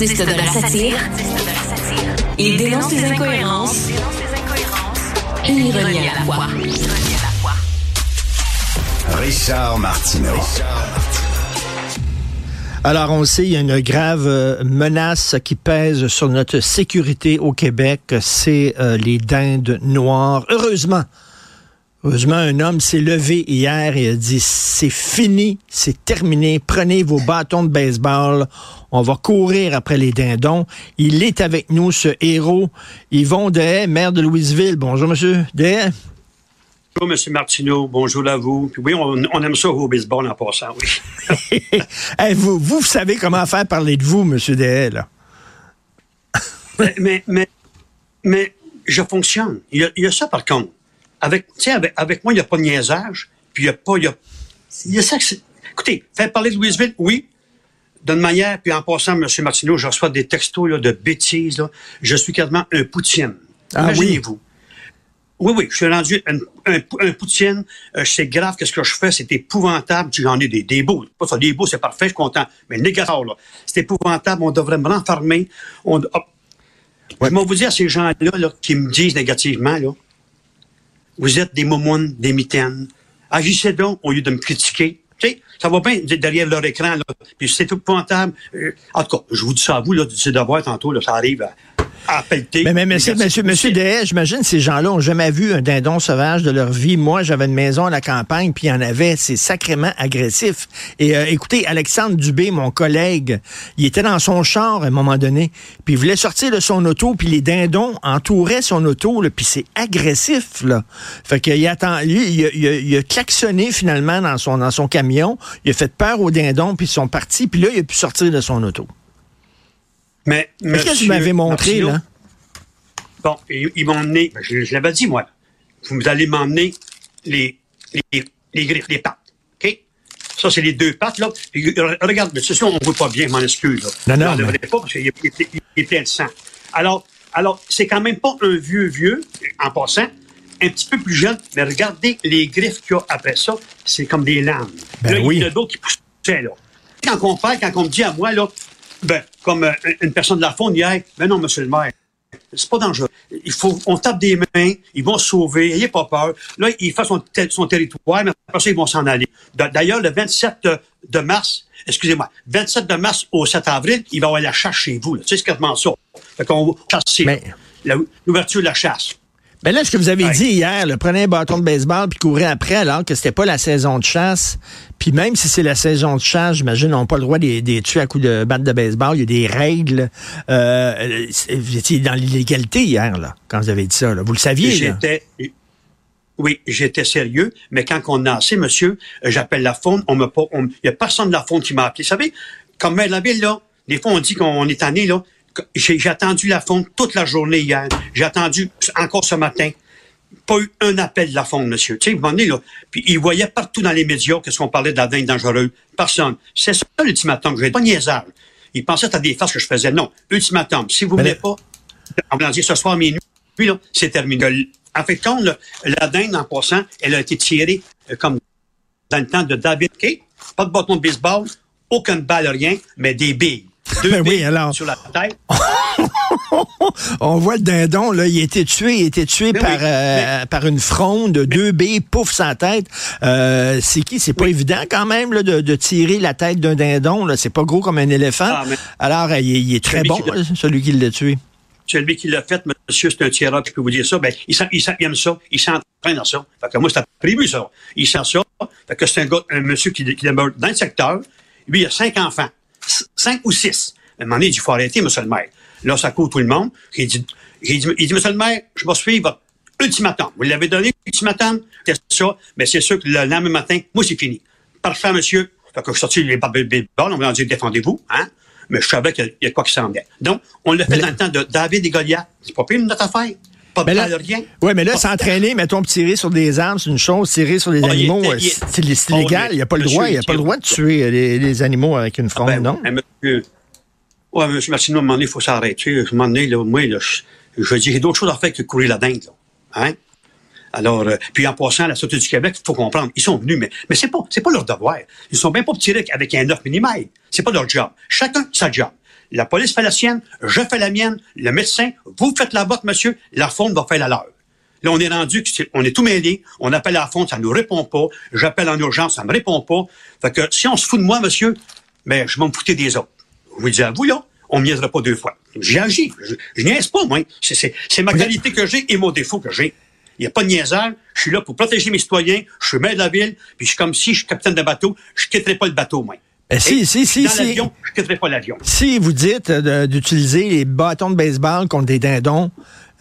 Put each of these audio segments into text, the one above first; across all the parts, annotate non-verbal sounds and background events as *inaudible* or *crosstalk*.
Artiste de la satire, il dénonce les incohérences et l'ironie à la fois. Richard Martineau. Alors, on le sait, il y a une grave euh, menace qui pèse sur notre sécurité au Québec. C'est euh, les dindes noires. Heureusement, heureusement, un homme s'est levé hier et a dit, c'est fini, c'est terminé. Prenez vos bâtons de baseball. On va courir après les dindons. Il est avec nous, ce héros. Yvon Dehaye, maire de Louisville. Bonjour, monsieur Dehaye. Bonjour, M. Martineau. Bonjour à vous. Puis oui, on, on aime ça au baseball en passant, oui. *laughs* Hey, vous, vous savez comment faire parler de vous, monsieur Dehaye, là. mais, mais, mais, mais je fonctionne. Il y, a, il y a ça, par contre. Avec, avec, avec moi, il n'y a pas de niaisage. Puis il n'y a pas. Il y a, y a ça Écoutez, faire parler de Louisville, oui. D'une manière, puis en passant, M. Martineau, je reçois des textos là, de bêtises. Là. Je suis quasiment un poutine. Ah. Imaginez-vous. Oui, oui, je suis rendu un, un, un poutine. Euh, c'est grave, qu'est-ce que je fais? C'est épouvantable. J'en ai des, des beaux. Pas ça, des beaux, c'est parfait, je suis content. Mais négatif, là. C'est épouvantable. On devrait me renfermer. On, hop. Je vais vous dire à ces gens-là là, qui me disent négativement, là, vous êtes des momounes, des mitaines. Agissez donc au lieu de me critiquer. Tu sais, ça va bien derrière leur écran, là. Puis c'est épouvantable. Euh, en tout cas, je vous dis ça à vous, là, c'est devoir tantôt, là, ça arrive à pelleter. Mais, mais monsieur, monsieur, monsieur Dehaye, j'imagine ces gens-là ont jamais vu un dindon sauvage de leur vie. Moi, j'avais une maison à la campagne, puis il y en avait. C'est sacrément agressif. Et euh, écoutez, Alexandre Dubé, mon collègue, il était dans son char à un moment donné, puis il voulait sortir de son auto, puis les dindons entouraient son auto, là, puis c'est agressif, là. Fait qu'il attend, lui, il a, il a- il a klaxonné finalement dans son, dans son camion, il a fait peur aux dindons, puis ils sont partis, puis là, il a pu sortir de son auto. Mais, Mais qu'est-ce que vous m'avez montré, là? Bon, ils, ils m'ont emmené, ben, je, je l'avais dit, moi, vous allez m'emmener les, les, les griffes, les pattes. OK? Ça, c'est les deux pattes, là. Regarde, mais ceci, on ne voit pas bien, je m'en excuse. Là. Non, non, ne mais- pas, parce qu'il est, il est- il est plein de sang. Alors, alors c'est quand même pas un vieux, vieux, en passant, un petit peu plus jeune, mais regardez les griffes qu'il y a après ça, c'est comme des lames. Ben là, oui. il y en a d'autres qui poussaient, là. Quand on parle, quand on me dit à moi, là, ben, comme euh, une personne de la faune hier, ben non, monsieur le maire, c'est pas dangereux. Il faut, on tape des mains, ils vont se sauver, ayez pas peur. Là, il fait son, ter- son territoire, mais après ça, ils vont s'en aller. Da- D'ailleurs, le 27 de- mars, excusez-moi, 27 de mars au 7 avril, il va y avoir la chasse chez vous. Tu sais, c'est quasiment ça. Fait qu'on va chasser. Mais- L'ouverture de la chasse. Ben là, ce que vous avez Ouais. dit hier, le prenez un bâton de baseball puis courir après alors que c'était pas la saison de chasse. Puis même si c'est la saison de chasse, j'imagine, on n'a pas le droit de les- de les tuer à coups de batte de baseball. Il y a des règles. Euh, c'est- vous étiez dans l'illégalité hier, là, quand vous avez dit ça. là. Vous le saviez. J'étais, oui, j'étais sérieux, mais quand on a assez, monsieur, euh, j'appelle la faune, on me pas, il y a personne de la faune qui m'a appelé. Vous savez, comme la ville, là, des fois, on dit qu'on est tanné, là. J'ai, attendu la faune toute la journée hier. J'ai attendu encore ce matin. Pas eu un appel de la faune, monsieur. Tu sais, à donné, là, puis ils voyaient partout dans les médias qu'est-ce qu'on parlait de la dinde dangereuse. Personne. C'est ça l'ultimatum que j'ai. Pas niaisage. Pensaient que c'était des farces que je faisais. Non. Ultimatum. Si vous Mais voulez le- pas, dire ce soir minuit, puis là, c'est terminé. En fait, là, la dinde, en passant, elle a été tirée euh, comme dans le temps de David Kay. Pas de bâton de baseball, aucune balle, rien, mais des billes. Deux Ben oui, alors. sur la tête. *laughs* On voit le dindon, là, il a été tué, il a été tué Mais par, oui, euh, par une fronde, deux billes, pouf, sa tête. Euh, c'est qui? C'est pas évident quand même là, de, de tirer la tête d'un dindon. Là. C'est pas gros comme un éléphant. Ah, Alors, il, est- il est très Celui bon, qui celui qui l'a tué. Celui qui l'a fait, monsieur, c'est un tireur, je peux vous dire ça. Ben, il, sent- il, aime ça. Il s'entraîne dans ça. Fait que moi, c'était prévu, ça. Il sent ça. Fait que c'est un gars, un monsieur qui, qui demeure dans le secteur. Lui, il a cinq enfants. Cinq ou six. À un moment donné, il dit, faut arrêter, monsieur le maire. Là, ça court tout le monde. Il dit, il dit, il dit, monsieur le maire, je vais suivre votre ultimatum. Vous l'avez donné, ultimatum, c'est ça. Mais c'est sûr que le lendemain matin, moi, c'est fini. Parfait, monsieur. Fait que je suis sorti les baseball, on va dire, défendez-vous, hein? mais je savais qu'il y a quoi qui s'en vient. Donc, on l'a fait Mais dans le temps de David et Goliath. C'est pas pire notre affaire. Pas de Mais là, rien. mais s'entraîner, mettons, tirer sur des armes, c'est une chose. Tirer sur des Oh, il animaux, euh, c'est illégal. Il n'y a pas le droit. Il n'y a pas le droit de tuer euh, les, les animaux avec une fronde, Ben, non? hein, monsieur, ouais, monsieur Martineau, à un moment donné, il faut s'arrêter. À un moment donné, là, moi, là, je, je dis, j'ai d'autres choses à faire que courir la dinde, là. Hein? Alors, euh, puis en passant, la Sûreté du Québec, il faut comprendre, ils sont venus, mais, mais c'est pas, c'est pas leur devoir. Ils sont bien pas tirés avec un 9 mm. C'est pas leur job. Chacun sa job. La police fait la sienne, je fais la mienne, le médecin, vous faites la vôtre, monsieur, la faune va faire la leur. Là, on est rendu, on est tout mêlé, on appelle à la faune, ça nous répond pas, j'appelle en urgence, ça me répond pas. Fait que si on se fout de moi, monsieur, ben, je vais me fouter des autres. Je vous le dis à vous, là, on niaisera pas deux fois. J'ai agi. Je, je niaise pas, moi. C'est, ma qualité que j'ai et mon défaut que j'ai. Il n'y a pas de niaisage. Je suis là pour protéger mes citoyens. Je suis maire de la ville. Puis je suis comme si je suis capitaine de bateau. Je quitterai pas le bateau, moi. Ben, si, si, si, dans si. l'avion, je quitterai pas l'avion. Si vous dites euh, d'utiliser les bâtons de baseball contre des dindons,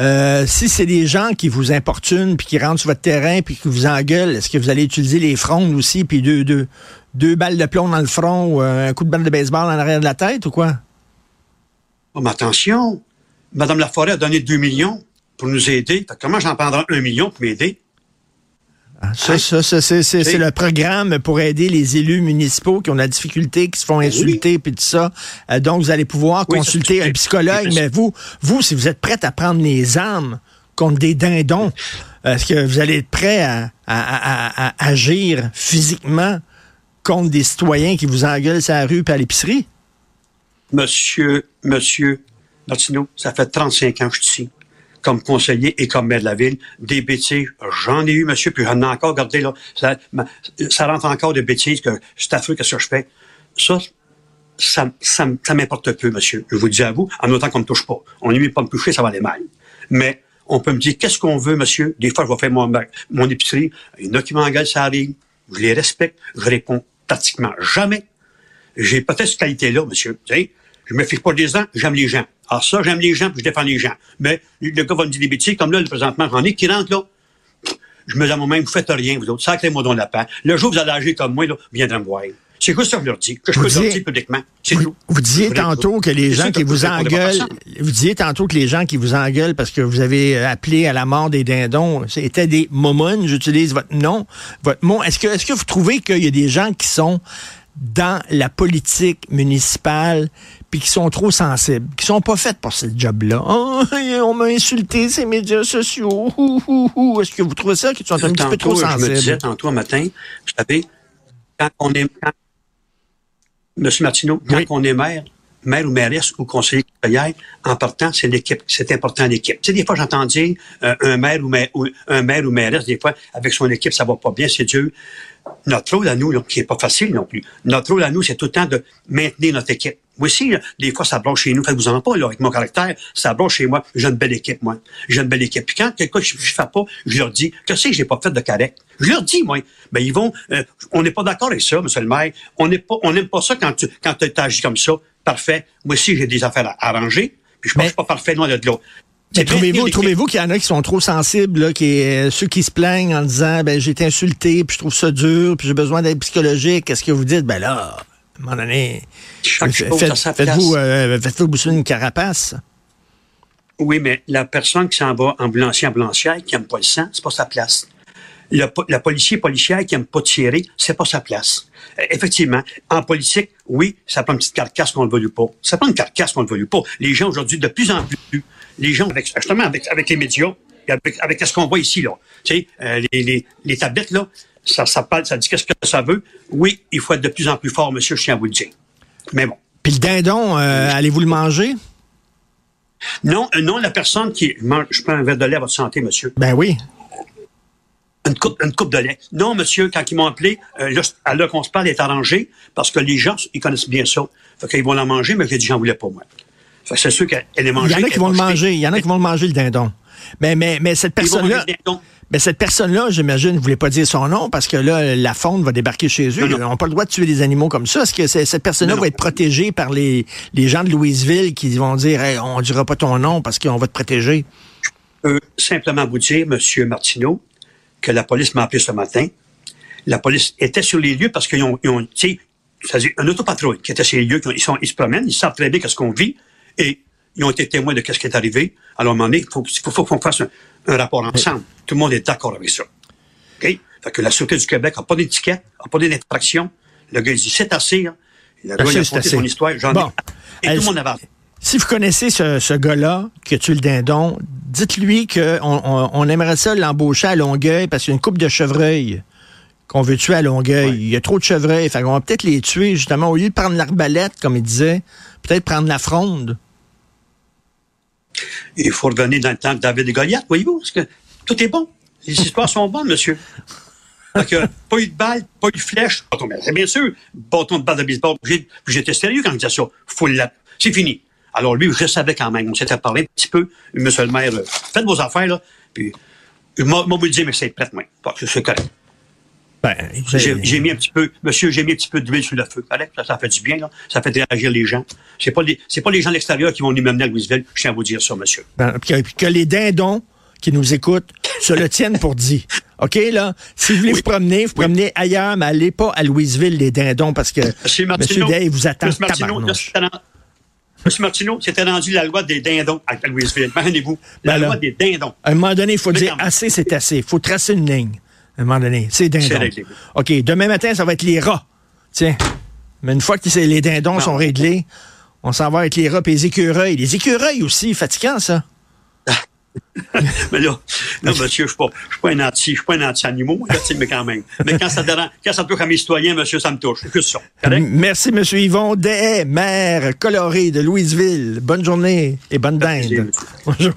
euh, si c'est des gens qui vous importunent puis qui rentrent sur votre terrain puis qui vous engueulent, est-ce que vous allez utiliser les frondes aussi puis deux, deux, deux balles de plomb dans le front ou euh, un coup de balle de baseball en arrière de la tête ou quoi? Oh, mais attention. Madame Laforêt a donné 2 millions pour nous aider. Fait comment j'en prendrai un million pour m'aider? Ça, Hein? ça, ça, c'est, le programme pour aider les élus municipaux qui ont de la difficulté, qui se font insulter, puis tout ça. Euh, donc, vous allez pouvoir Oui, consulter un psychologue. Mais vous, vous, si vous êtes prête à prendre les armes contre des dindons, est-ce que vous allez être prêt à, à- à- à agir physiquement contre des citoyens qui vous engueulent sur la rue et à l'épicerie? Monsieur, monsieur Martineau, ça fait 35 ans que je suis ici, comme conseiller et comme maire de la ville. Des bêtises, j'en ai eu, monsieur, puis j'en ai encore, regardez, là, ça, ça rentre encore de bêtises que c'est affreux, qu'est-ce que je fais. Ça, ça, ça, m'importe peu, monsieur. Je vous le dis à vous, en autant qu'on ne me touche pas. On n'est pas me toucher, ça va aller mal. Mais on peut me dire, qu'est-ce qu'on veut, monsieur? Des fois, je vais faire mon, mon épicerie. Il y en a qui m'engueulent, ça arrive. Je les respecte. Je réponds pratiquement jamais. J'ai peut-être cette qualité-là, monsieur. Tu sais, je me fiche pas des gens, j'aime les gens. Alors ça, j'aime les gens, puis je défends les gens. Mais le gars va me dire des bêtises, comme là, le présentement, j'en ai qui rentrent, là. Je me dis à moi-même, vous faites rien, vous autres. Sacrez-moi dans la paix. Le jour où vous allez agir comme moi, là, viendrez me voir. C'est quoi ça que je leur dis? Que je Vous peux leur disiez- dire publiquement. C'est Vous, tout. vous disiez tantôt que les gens qui vous engueulent, vous disiez tantôt que les gens qui vous engueulent parce que vous avez euh, appelé à la mort des dindons, c'était des momons, j'utilise votre nom, votre mot. Est-ce que, est-ce que vous trouvez qu'il y a des gens qui sont dans la politique municipale puis qui sont trop sensibles, qui sont pas faits pour ce job-là? Oh, on m'a insulté ces médias sociaux. Est-ce que vous trouvez ça qu'ils sont un petit peu trop Tantôt, Je me disais sensibles? tantôt un matin, vous savez, quand on est, quand- Monsieur Martineau, quand Oui. on est maire, maire ou mairesse ou conseiller conseillère, en partant, c'est l'équipe, c'est important l'équipe. Tu sais, des fois, j'entends dire, euh, un maire ou, maire, un maire ou mairesse, des fois, avec son équipe, ça va pas bien, c'est dur. Notre rôle à nous, qui est pas facile non plus, notre rôle à nous, c'est tout le temps de maintenir notre équipe. Moi aussi, des fois, ça broche chez nous. Faites-vous en pas, là, avec mon caractère. Ça broche chez moi. J'ai une belle équipe, moi. J'ai une belle équipe. Puis quand quelque chose que je, je fais pas, je leur dis, que c'est que j'ai pas fait de correct. Je leur dis, moi. Ben, ils vont, euh, on n'est pas d'accord avec ça, monsieur le maire. On pas, n'aime pas ça quand tu, quand tu agis comme ça. Parfait. Moi aussi, j'ai des affaires à arranger. Puis je pense Mais- pas parfait, loin de maintenir trouvez-vous, trouvez-vous qu'il y en a qui sont trop sensibles, là, qui, euh, ceux qui se plaignent en disant, ben, j'ai été insulté, puis je trouve ça dur, puis j'ai besoin d'aide psychologique. Qu'est-ce que vous dites? Ben là, à un moment donné, faites- faites-vous, euh, faites-vous bousser une carapace. Oui, mais la personne qui s'en va, ambulancier, ambulancière, qui aime pas le sang, c'est pas sa place. Le, policier, policière qui aime pas tirer, c'est pas sa place. Euh, effectivement, en politique, oui, ça prend une petite carcasse qu'on le veuille pas. Ça prend une carcasse qu'on le veuille pas. Les gens aujourd'hui, de plus en plus, les gens, avec, justement, avec, avec les médias, et avec, avec ce qu'on voit ici, là, tu sais, euh, les, les, les tablettes, là, ça, ça parle, ça dit qu'est-ce que ça veut. Oui, il faut être de plus en plus fort, monsieur, je tiens à vous le dire. Mais bon. Puis le dindon, euh, allez-vous le manger? Non, euh, non, la personne qui mange, je prends un verre de lait à votre santé, monsieur. Ben oui. Une coupe, une coupe de lait. Non, monsieur, quand ils m'ont appelé, euh, là, à l'heure qu'on se parle, est arrangé, parce que les gens, ils connaissent bien ça. Fait qu'ils vont la manger, mais j'ai dit, j'en voulais pas, moi. Fait que c'est sûr qu'elle est Il mangée. y en a qui vont le manger. Il y en a qui vont le manger, le dindon. Mais, mais, mais cette personne-là, mais cette personne-là, j'imagine, vous voulez pas dire son nom parce que là, la faune va débarquer chez eux. Non, non. Ils n'ont pas le droit de tuer des animaux comme ça. Est-ce que cette personne-là va non. être protégée par les, les gens de Louisville qui vont dire, Hey, on dira pas ton nom parce qu'on va te protéger? Je peux simplement vous dire, monsieur Martineau, que la police m'a appelé ce matin. La police était sur les lieux parce qu'ils ont, ils ont, tu sais, c'est-à-dire un autopatrouille qui était chez les lieux, ils, sont, ils se promènent, ils savent très bien qu'est-ce qu'on vit, et ils ont été témoins de ce qui est arrivé. Alors, à un moment donné, il faut, faut, faut qu'on fasse un, un rapport ensemble. Tout le monde est d'accord avec ça. OK? Fait que la Sûreté du Québec n'a pas d'étiquette, n'a pas d'infraction. Le gars, il dit, c'est assez. hein. Le gars, il a c'est raconté son histoire, j'en Bon. ai. Et Elle- tout le monde avance. Si vous connaissez ce, ce gars-là, qui a tué le dindon, dites-lui qu'on on, on aimerait ça l'embaucher à Longueuil parce qu'il y a une coupe de chevreuils qu'on veut tuer à Longueuil. Ouais. Il y a trop de chevreuils. Fait qu'on va peut-être les tuer, justement, au lieu de prendre l'arbalète, comme il disait, peut-être prendre la fronde. Il faut revenir dans le temps de David et Goliath, voyez-vous, parce que tout est bon. Les histoires sont bonnes, monsieur. Fait que, pas eu de balle, pas eu de flèche. Bien sûr, bâton de balle de baseball. J'étais sérieux quand je disais ça. Faut la... C'est fini. Alors lui, je savais quand même. On s'était parlé un petit peu. Monsieur le maire, euh, faites vos affaires, là. Puis, vous le dire, mais c'est prêt, moi. Parce que c'est correct. Ben, J'ai j'ai mis un petit peu, monsieur, j'ai mis un petit peu d'huile sur le feu. Correct? Ça, ça fait du bien, là. Ça fait réagir les gens. C'est pas les, c'est pas les gens de l'extérieur qui vont nous mener à Louisville. Je tiens à vous dire ça, monsieur. Ben, puis que, puis que les dindons qui nous écoutent se le tiennent pour dit. OK, là? Si vous voulez vous promener, vous promenez ailleurs, mais allez pas à Louisville, les dindons, parce que Monsieur M. Day vous attend Martineau, Monsieur Martineau, c'était rendu la loi des dindons à Louisville. Imaginez-vous. La Ben loi des dindons. À un moment donné, il faut dire assez, c'est assez. Il faut tracer une ligne. À un moment donné, c'est dindon. C'est réglé. OK, demain matin, ça va être les rats. Tiens. Mais une fois que les dindons Non. sont réglés, on s'en va avec les rats et les écureuils. Les écureuils aussi, fatigant, ça. *laughs* Mais là, là monsieur, je je suis pas un anti, je suis pas un anti-animaux, mais quand même. Mais quand ça, dérange- quand ça touche à mes citoyens, monsieur, ça me touche. C'est juste ça. Correct? Merci, M. Yvon Dehaye, maire coloré de Louisville. Bonne journée et bonne dinde. monsieur. Bonjour.